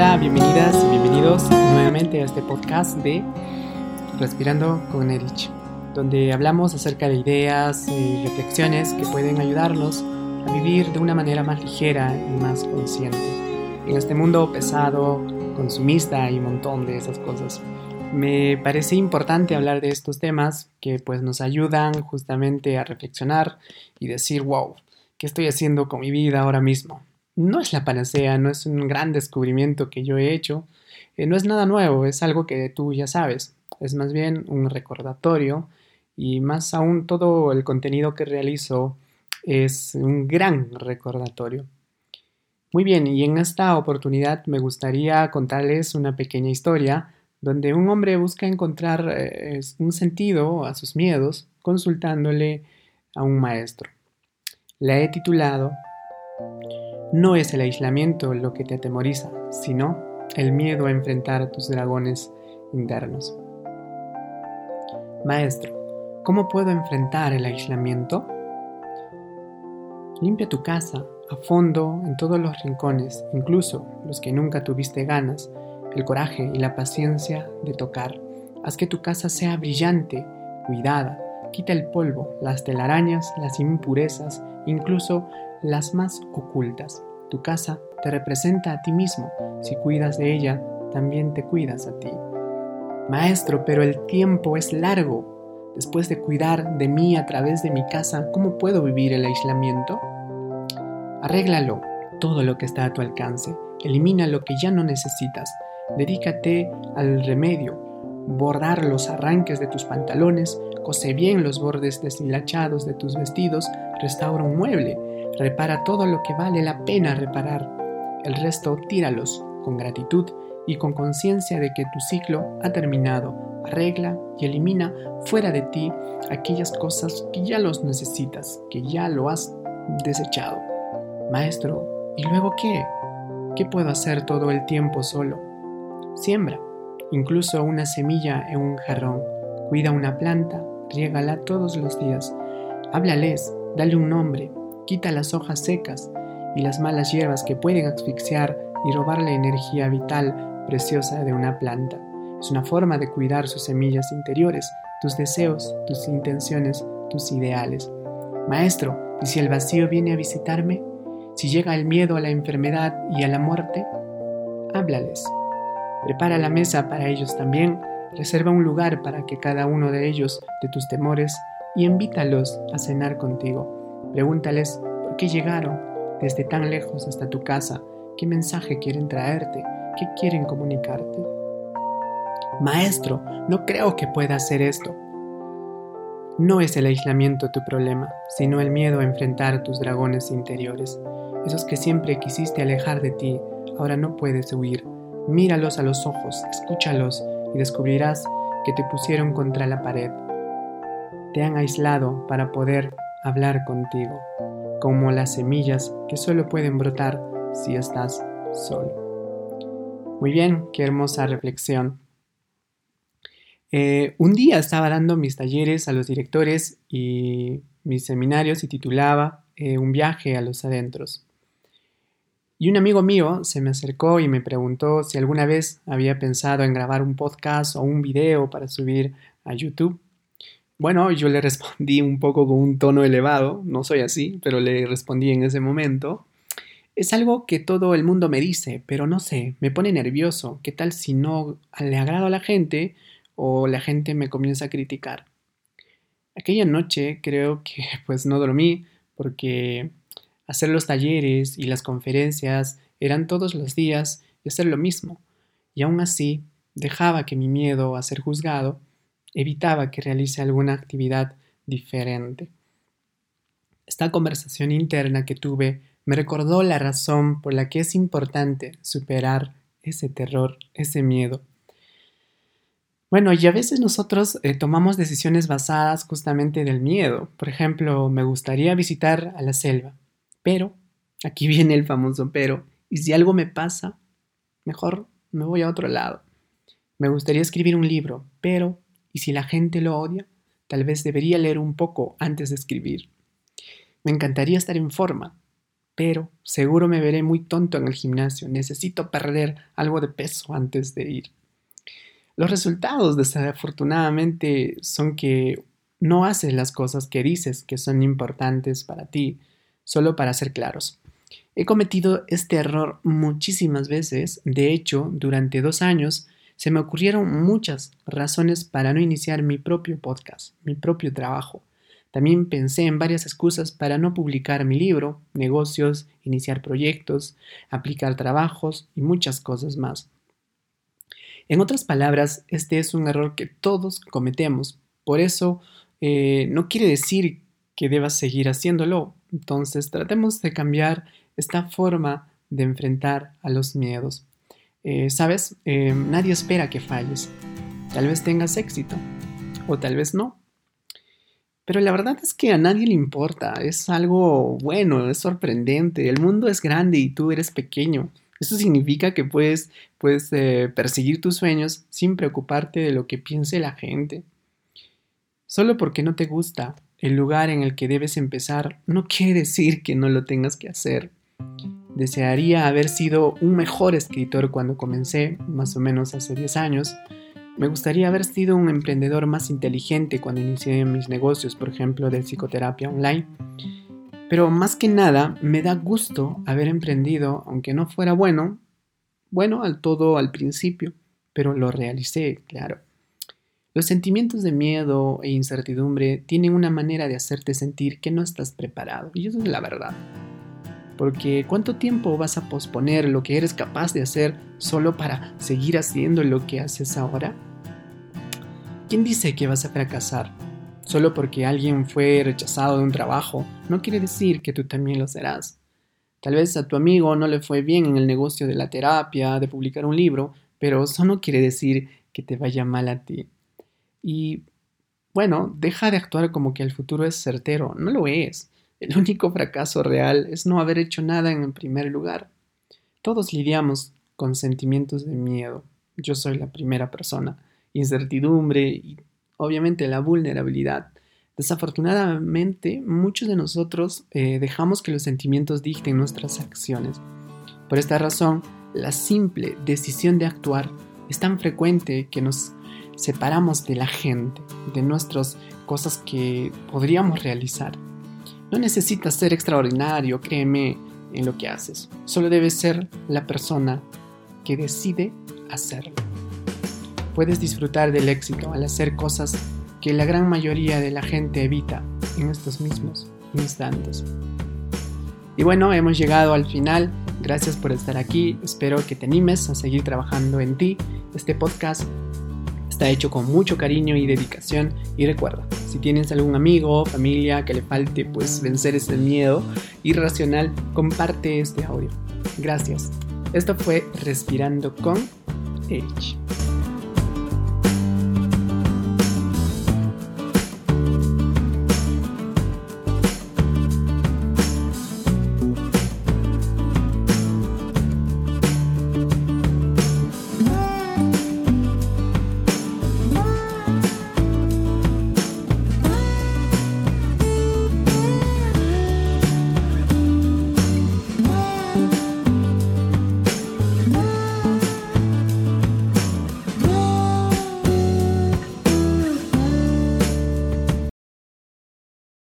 Hola, bienvenidas y bienvenidos nuevamente a este podcast de Respirando con Erich, donde hablamos acerca de ideas y reflexiones que pueden ayudarnos a vivir de una manera más ligera y más consciente en este mundo pesado, consumista y un montón de esas cosas. Me parece importante hablar de estos temas que pues nos ayudan justamente a reflexionar y decir, wow, ¿qué estoy haciendo con mi vida ahora mismo? No es la panacea, no es un gran descubrimiento que yo he hecho, eh, no es nada nuevo, es algo que tú ya sabes, es más bien un recordatorio y más aún todo el contenido que realizo es un gran recordatorio. Muy bien, y en esta oportunidad me gustaría contarles una pequeña historia donde un hombre busca encontrar eh, un sentido a sus miedos consultándole a un maestro. La he titulado no es el aislamiento lo que te atemoriza, sino el miedo a enfrentar a tus dragones internos. Maestro, ¿cómo puedo enfrentar el aislamiento? Limpia tu casa a fondo en todos los rincones, incluso los que nunca tuviste ganas, el coraje y la paciencia de tocar. Haz que tu casa sea brillante, cuidada. Quita el polvo, las telarañas, las impurezas, incluso las más ocultas. Tu casa te representa a ti mismo. Si cuidas de ella, también te cuidas a ti. Maestro, pero el tiempo es largo. Después de cuidar de mí a través de mi casa, ¿cómo puedo vivir el aislamiento? Arréglalo todo lo que está a tu alcance. Elimina lo que ya no necesitas. Dedícate al remedio. Bordar los arranques de tus pantalones, cose bien los bordes deshilachados de tus vestidos, restaura un mueble, Repara todo lo que vale la pena reparar. El resto tíralos con gratitud y con conciencia de que tu ciclo ha terminado. Arregla y elimina fuera de ti aquellas cosas que ya los necesitas, que ya lo has desechado. Maestro, ¿y luego qué? ¿Qué puedo hacer todo el tiempo solo? Siembra, incluso una semilla en un jarrón. Cuida una planta, riégala todos los días. Háblales, dale un nombre, quita las hojas secas y las malas hierbas que pueden asfixiar y robar la energía vital preciosa de una planta. Es una forma de cuidar sus semillas interiores, tus deseos, tus intenciones, tus ideales. Maestro, ¿y si el vacío viene a visitarme? Si llega el miedo a la enfermedad y a la muerte, háblales. Prepara la mesa para ellos también, reserva un lugar para que cada uno de ellos de tus temores y invítalos a cenar contigo. Pregúntales por qué llegaron desde tan lejos hasta tu casa, qué mensaje quieren traerte, qué quieren comunicarte. Maestro, no creo que pueda hacer esto. No es el aislamiento tu problema, sino el miedo a enfrentar tus dragones interiores, esos que siempre quisiste alejar de ti, ahora no puedes huir. Míralos a los ojos, escúchalos y descubrirás que te pusieron contra la pared. Te han aislado para poder hablar contigo, como las semillas que solo pueden brotar si estás solo. Muy bien, qué hermosa reflexión. Eh, un día estaba dando mis talleres a los directores y mis seminarios y titulaba eh, Un viaje a los adentros. Y un amigo mío se me acercó y me preguntó si alguna vez había pensado en grabar un podcast o un video para subir a YouTube. Bueno, yo le respondí un poco con un tono elevado, no soy así, pero le respondí en ese momento. Es algo que todo el mundo me dice, pero no sé, me pone nervioso. ¿Qué tal si no le agrado a la gente o la gente me comienza a criticar? Aquella noche creo que pues no dormí porque hacer los talleres y las conferencias eran todos los días y hacer lo mismo. Y aún así dejaba que mi miedo a ser juzgado evitaba que realice alguna actividad diferente. Esta conversación interna que tuve me recordó la razón por la que es importante superar ese terror, ese miedo. Bueno, y a veces nosotros eh, tomamos decisiones basadas justamente del miedo. Por ejemplo, me gustaría visitar a la selva, pero, aquí viene el famoso pero, y si algo me pasa, mejor me voy a otro lado. Me gustaría escribir un libro, pero y si la gente lo odia, tal vez debería leer un poco antes de escribir. Me encantaría estar en forma, pero seguro me veré muy tonto en el gimnasio. Necesito perder algo de peso antes de ir. Los resultados, desafortunadamente, son que no haces las cosas que dices que son importantes para ti, solo para ser claros. He cometido este error muchísimas veces, de hecho, durante dos años se me ocurrieron muchas razones para no iniciar mi propio podcast, mi propio trabajo. También pensé en varias excusas para no publicar mi libro, negocios, iniciar proyectos, aplicar trabajos y muchas cosas más. En otras palabras, este es un error que todos cometemos. Por eso, eh, no quiere decir que debas seguir haciéndolo. Entonces, tratemos de cambiar esta forma de enfrentar a los miedos. Eh, Sabes, eh, nadie espera que falles. Tal vez tengas éxito o tal vez no. Pero la verdad es que a nadie le importa. Es algo bueno, es sorprendente. El mundo es grande y tú eres pequeño. Eso significa que puedes, puedes eh, perseguir tus sueños sin preocuparte de lo que piense la gente. Solo porque no te gusta el lugar en el que debes empezar, no quiere decir que no lo tengas que hacer. Desearía haber sido un mejor escritor cuando comencé, más o menos hace 10 años. Me gustaría haber sido un emprendedor más inteligente cuando inicié mis negocios, por ejemplo, de psicoterapia online. Pero más que nada, me da gusto haber emprendido, aunque no fuera bueno, bueno al todo al principio, pero lo realicé, claro. Los sentimientos de miedo e incertidumbre tienen una manera de hacerte sentir que no estás preparado, y eso es la verdad. Porque ¿cuánto tiempo vas a posponer lo que eres capaz de hacer solo para seguir haciendo lo que haces ahora? ¿Quién dice que vas a fracasar? Solo porque alguien fue rechazado de un trabajo, no quiere decir que tú también lo serás. Tal vez a tu amigo no le fue bien en el negocio de la terapia, de publicar un libro, pero eso no quiere decir que te vaya mal a ti. Y bueno, deja de actuar como que el futuro es certero, no lo es. El único fracaso real es no haber hecho nada en el primer lugar. Todos lidiamos con sentimientos de miedo. Yo soy la primera persona. Incertidumbre y obviamente la vulnerabilidad. Desafortunadamente, muchos de nosotros eh, dejamos que los sentimientos dicten nuestras acciones. Por esta razón, la simple decisión de actuar es tan frecuente que nos separamos de la gente, de nuestras cosas que podríamos realizar. No necesitas ser extraordinario, créeme en lo que haces. Solo debes ser la persona que decide hacerlo puedes disfrutar del éxito al hacer cosas que la gran mayoría de la gente evita en estos mismos instantes. Y bueno, hemos llegado al final. Gracias por estar aquí. Espero que te animes a seguir trabajando en ti. Este podcast está hecho con mucho cariño y dedicación. Y recuerda, si tienes algún amigo familia que le falte pues vencer ese miedo irracional, comparte este audio. Gracias. Esto fue Respirando con H.